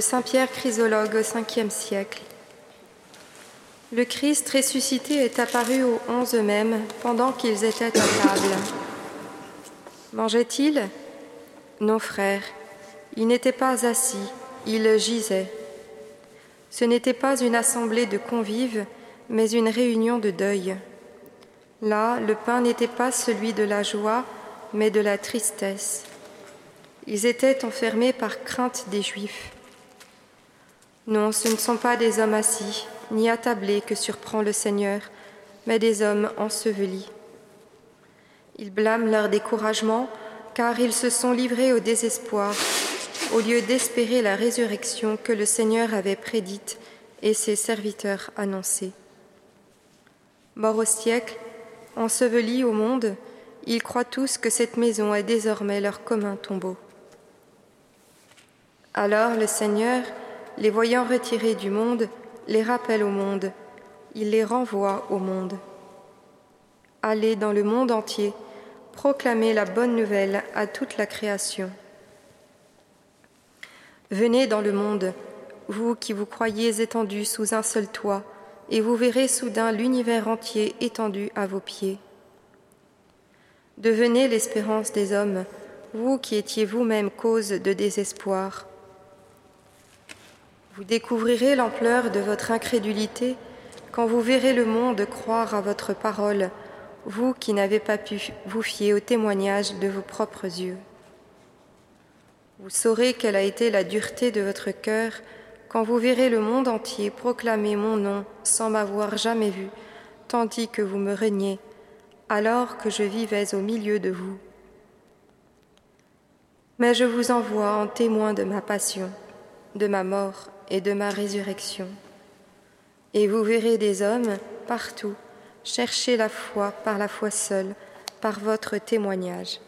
Saint Pierre Chrysologue au 5e siècle. Le Christ ressuscité est apparu aux onze eux-mêmes pendant qu'ils étaient à table. Mangeait-il? Non, frère. Il n'était pas assis, il gisait. Ce n'était pas une assemblée de convives, mais une réunion de deuil. Là, le pain n'était pas celui de la joie, mais de la tristesse. Ils étaient enfermés par crainte des Juifs. Non, ce ne sont pas des hommes assis, ni attablés que surprend le Seigneur, mais des hommes ensevelis. Ils blâment leur découragement, car ils se sont livrés au désespoir, au lieu d'espérer la résurrection que le Seigneur avait prédite et ses serviteurs annoncée. Morts au siècle, ensevelis au monde, ils croient tous que cette maison est désormais leur commun tombeau. Alors le Seigneur, les voyant retirés du monde, les rappelle au monde, il les renvoie au monde. Allez dans le monde entier, proclamez la bonne nouvelle à toute la création. Venez dans le monde, vous qui vous croyez étendus sous un seul toit, et vous verrez soudain l'univers entier étendu à vos pieds. Devenez l'espérance des hommes, vous qui étiez vous-même cause de désespoir. Vous découvrirez l'ampleur de votre incrédulité quand vous verrez le monde croire à votre parole, vous qui n'avez pas pu vous fier au témoignage de vos propres yeux. Vous saurez quelle a été la dureté de votre cœur quand vous verrez le monde entier proclamer mon nom sans m'avoir jamais vu, tandis que vous me reniez, alors que je vivais au milieu de vous. Mais je vous envoie en témoin de ma passion, de ma mort et de ma résurrection. Et vous verrez des hommes partout chercher la foi par la foi seule, par votre témoignage.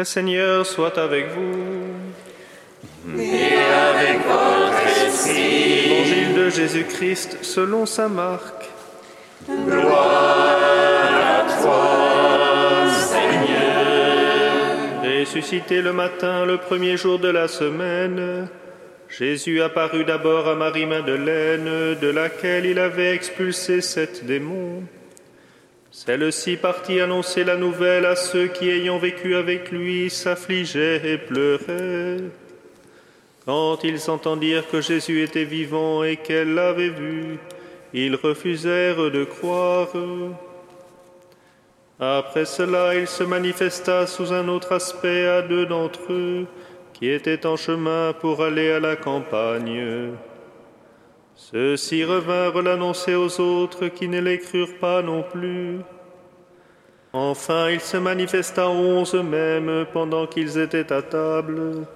Le Seigneur soit avec vous. Et avec votre esprit. Évangile de Jésus-Christ selon saint Marc. Gloire à toi, Seigneur. Ressuscité le matin, le premier jour de la semaine, Jésus apparut d'abord à Marie-Madeleine, de laquelle il avait expulsé sept démons. Celle-ci partit annoncer la nouvelle à ceux qui, ayant vécu avec lui, s'affligeaient et pleuraient. Quand ils entendirent que Jésus était vivant et qu'elle l'avait vu, ils refusèrent de croire. Après cela, il se manifesta sous un autre aspect à deux d'entre eux qui étaient en chemin pour aller à la campagne. Ceux-ci revinrent l'annoncer aux autres qui ne les crurent pas non plus. Enfin, il se manifesta onze mêmes pendant qu'ils étaient à table.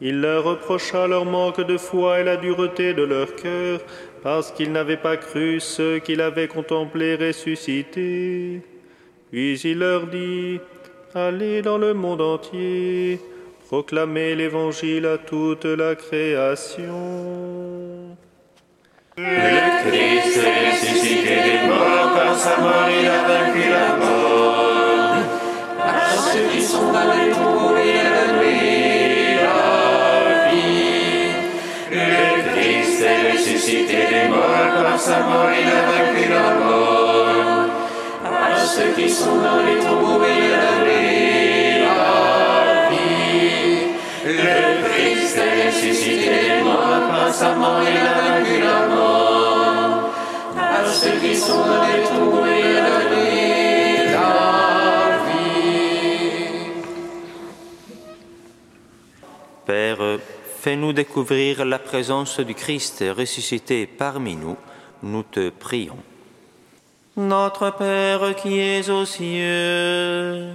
Il leur reprocha leur manque de foi et la dureté de leur cœur, parce qu'ils n'avaient pas cru ceux qu'il avait contemplés ressuscités. Puis il leur dit, Allez dans le monde entier, proclamez l'Évangile à toute la création. Le Christ est ressuscité des morts, par sa mort il a vaincu la mort. À ceux qui sont dans les tombeaux, il a donné la vie. Le Christ est ressuscité des morts, par sa mort il a vaincu la mort. À ceux qui sont dans les tombeaux, il a donné la vie. Le Christ est ressuscité des morts, par sa mort il a vaincu la mort. Ceux qui sont dans les tombeaux, il a donné la vie. Père, fais-nous découvrir la présence du Christ ressuscité parmi nous, nous te prions. Notre Père qui es aux cieux,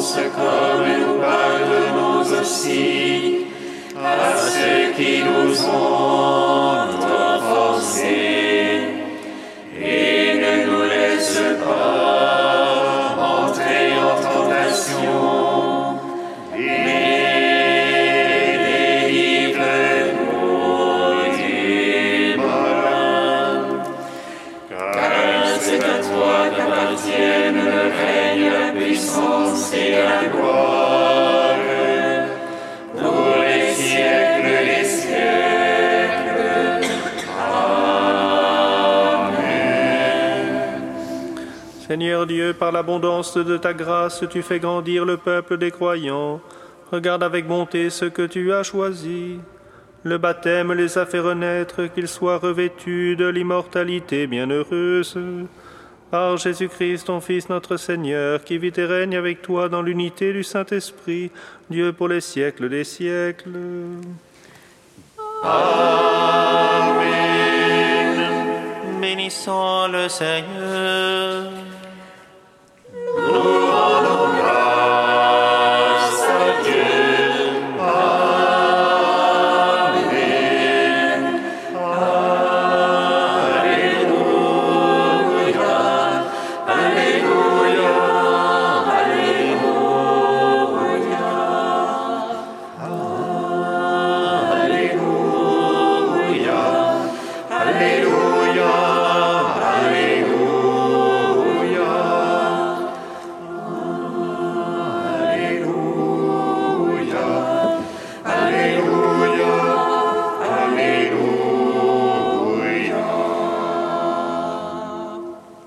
offenses comme nous pardonnons aussi à ceux qui nous ont offensés. Et ne nous laisse pas Seigneur Dieu, par l'abondance de ta grâce, tu fais grandir le peuple des croyants. Regarde avec bonté ce que tu as choisi. Le baptême les a fait renaître, qu'ils soient revêtus de l'immortalité bienheureuse. Par Jésus-Christ, ton Fils notre Seigneur, qui vit et règne avec toi dans l'unité du Saint-Esprit, Dieu pour les siècles des siècles. bénissons le Seigneur. Hallelujah.